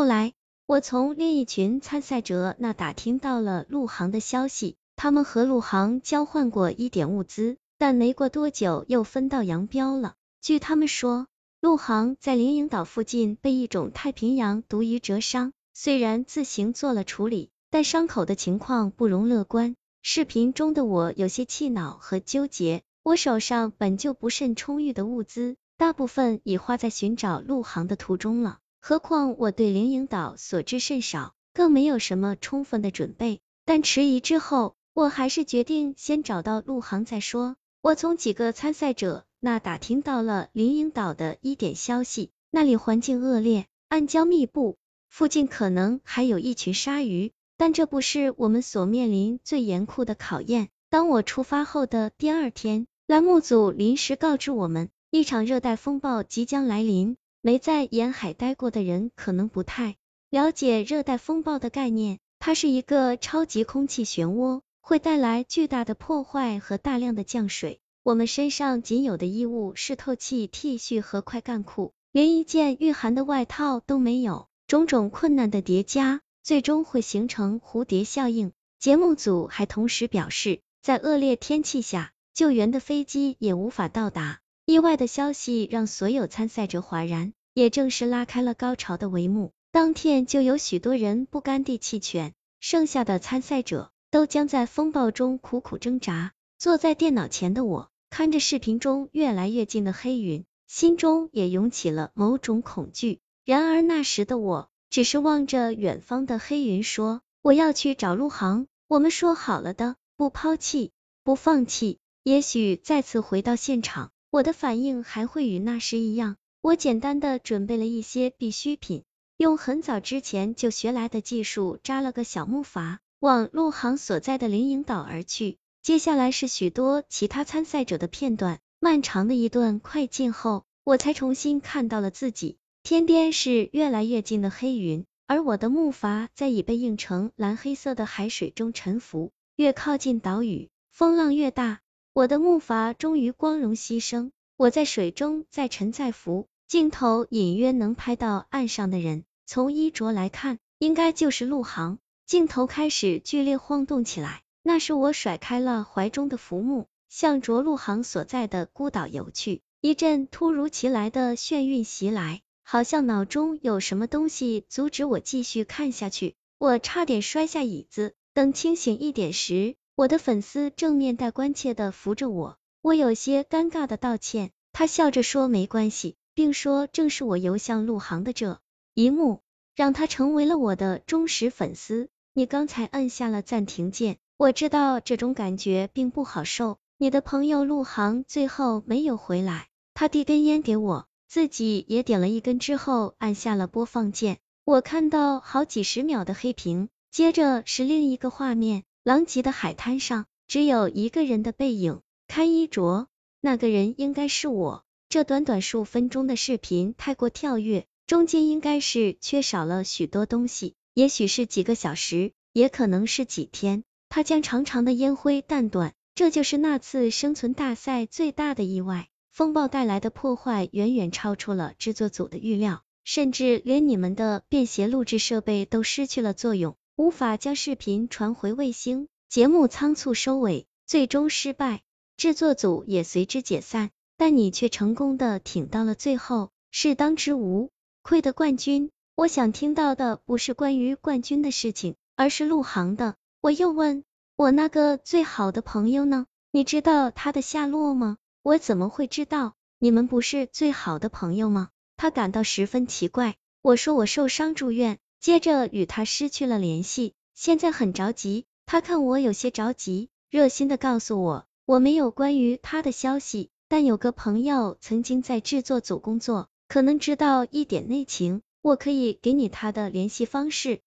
后来，我从另一群参赛者那打听到了陆航的消息，他们和陆航交换过一点物资，但没过多久又分道扬镳了。据他们说，陆航在灵隐岛附近被一种太平洋毒鱼蛰伤，虽然自行做了处理，但伤口的情况不容乐观。视频中的我有些气恼和纠结，我手上本就不甚充裕的物资，大部分已花在寻找陆航的途中了。何况我对灵隐岛所知甚少，更没有什么充分的准备。但迟疑之后，我还是决定先找到陆航再说。我从几个参赛者那打听到了灵隐岛的一点消息，那里环境恶劣，暗礁密布，附近可能还有一群鲨鱼。但这不是我们所面临最严酷的考验。当我出发后的第二天，栏目组临时告知我们，一场热带风暴即将来临。没在沿海待过的人可能不太了解热带风暴的概念，它是一个超级空气漩涡，会带来巨大的破坏和大量的降水。我们身上仅有的衣物是透气 T 恤和快干裤，连一件御寒的外套都没有。种种困难的叠加。最终会形成蝴蝶效应。节目组还同时表示，在恶劣天气下，救援的飞机也无法到达。意外的消息让所有参赛者哗然，也正是拉开了高潮的帷幕。当天就有许多人不甘地弃权，剩下的参赛者都将在风暴中苦苦挣扎。坐在电脑前的我，看着视频中越来越近的黑云，心中也涌起了某种恐惧。然而那时的我。只是望着远方的黑云说：“我要去找陆航，我们说好了的，不抛弃，不放弃。也许再次回到现场，我的反应还会与那时一样。我简单的准备了一些必需品，用很早之前就学来的技术扎了个小木筏，往陆航所在的灵隐岛而去。接下来是许多其他参赛者的片段，漫长的一段快进后，我才重新看到了自己。”天边是越来越近的黑云，而我的木筏在已被映成蓝黑色的海水中沉浮。越靠近岛屿，风浪越大，我的木筏终于光荣牺牲。我在水中再沉再浮，镜头隐约能拍到岸上的人。从衣着来看，应该就是陆航。镜头开始剧烈晃动起来，那时我甩开了怀中的浮木，向着陆航所在的孤岛游去。一阵突如其来的眩晕袭来。好像脑中有什么东西阻止我继续看下去，我差点摔下椅子。等清醒一点时，我的粉丝正面带关切的扶着我，我有些尴尬的道歉，他笑着说没关系，并说正是我游向陆航的这一幕，让他成为了我的忠实粉丝。你刚才按下了暂停键，我知道这种感觉并不好受。你的朋友陆航最后没有回来，他递根烟给我。自己也点了一根之后，按下了播放键。我看到好几十秒的黑屏，接着是另一个画面，狼藉的海滩上只有一个人的背影。看衣着，那个人应该是我。这短短数分钟的视频太过跳跃，中间应该是缺少了许多东西，也许是几个小时，也可能是几天。他将长长的烟灰弹断，这就是那次生存大赛最大的意外。风暴带来的破坏远远超出了制作组的预料，甚至连你们的便携录制设备都失去了作用，无法将视频传回卫星。节目仓促收尾，最终失败，制作组也随之解散。但你却成功的挺到了最后，是当之无愧的冠军。我想听到的不是关于冠军的事情，而是陆航的。我又问，我那个最好的朋友呢？你知道他的下落吗？我怎么会知道？你们不是最好的朋友吗？他感到十分奇怪。我说我受伤住院，接着与他失去了联系，现在很着急。他看我有些着急，热心的告诉我，我没有关于他的消息，但有个朋友曾经在制作组工作，可能知道一点内情，我可以给你他的联系方式。